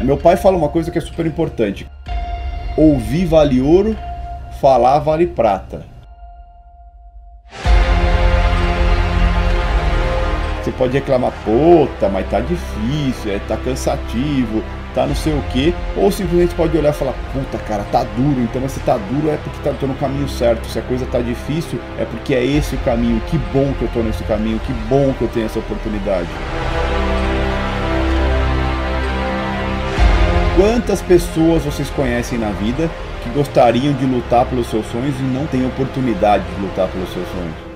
Meu pai fala uma coisa que é super importante: ouvir vale ouro, falar vale prata. Você pode reclamar, puta, mas tá difícil, é, tá cansativo, tá não sei o que, ou simplesmente pode olhar e falar, puta cara, tá duro, então mas se tá duro é porque tá, tô no caminho certo, se a coisa tá difícil é porque é esse o caminho, que bom que eu tô nesse caminho, que bom que eu tenho essa oportunidade. Quantas pessoas vocês conhecem na vida que gostariam de lutar pelos seus sonhos e não têm oportunidade de lutar pelos seus sonhos?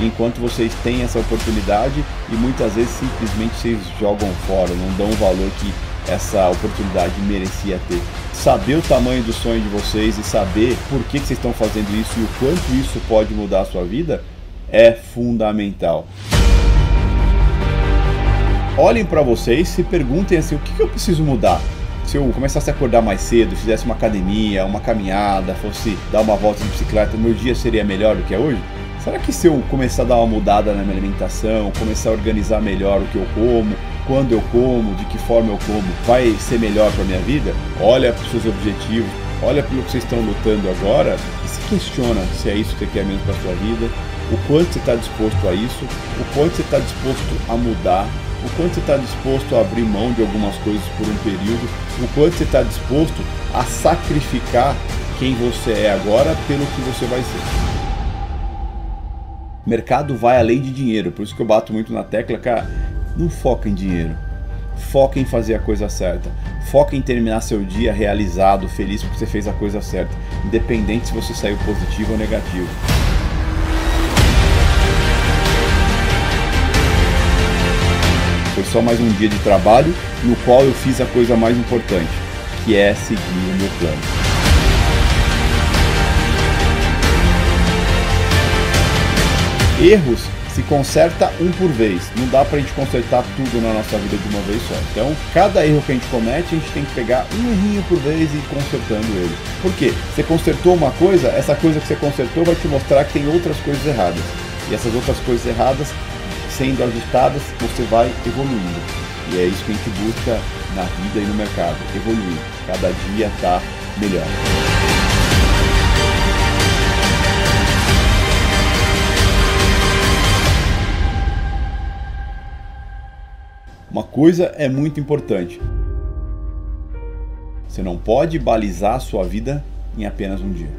enquanto vocês têm essa oportunidade e muitas vezes simplesmente vocês jogam fora, não dão o valor que essa oportunidade merecia ter. Saber o tamanho do sonho de vocês e saber por que, vocês estão fazendo isso e o quanto isso pode mudar a sua vida é fundamental. Olhem para vocês e perguntem assim: o que, que eu preciso mudar? se eu começasse a acordar mais cedo, fizesse uma academia, uma caminhada, fosse dar uma volta de bicicleta, meu dia seria melhor do que é hoje? Será que se eu começar a dar uma mudada na minha alimentação, começar a organizar melhor o que eu como, quando eu como, de que forma eu como, vai ser melhor para minha vida? Olha para os seus objetivos, olha pelo que vocês estão lutando agora e se questiona se é isso que você quer mesmo para sua vida, o quanto você está disposto a isso, o quanto você está disposto a mudar, o quanto você está disposto a abrir mão de algumas coisas por um período, o quanto você está disposto a sacrificar quem você é agora pelo que você vai ser mercado vai além de dinheiro. Por isso que eu bato muito na tecla, cara, não foca em dinheiro. Foca em fazer a coisa certa. Foca em terminar seu dia realizado, feliz porque você fez a coisa certa, independente se você saiu positivo ou negativo. Foi só mais um dia de trabalho no qual eu fiz a coisa mais importante, que é seguir o meu plano. erros se conserta um por vez. Não dá pra gente consertar tudo na nossa vida de uma vez só. Então, cada erro que a gente comete, a gente tem que pegar um errinho por vez e ir consertando ele. Por quê? Você consertou uma coisa, essa coisa que você consertou vai te mostrar que tem outras coisas erradas. E essas outras coisas erradas, sendo ajustadas, você vai evoluindo. E é isso que a gente busca na vida e no mercado, evoluir. Cada dia tá melhor. Uma coisa é muito importante. Você não pode balizar a sua vida em apenas um dia.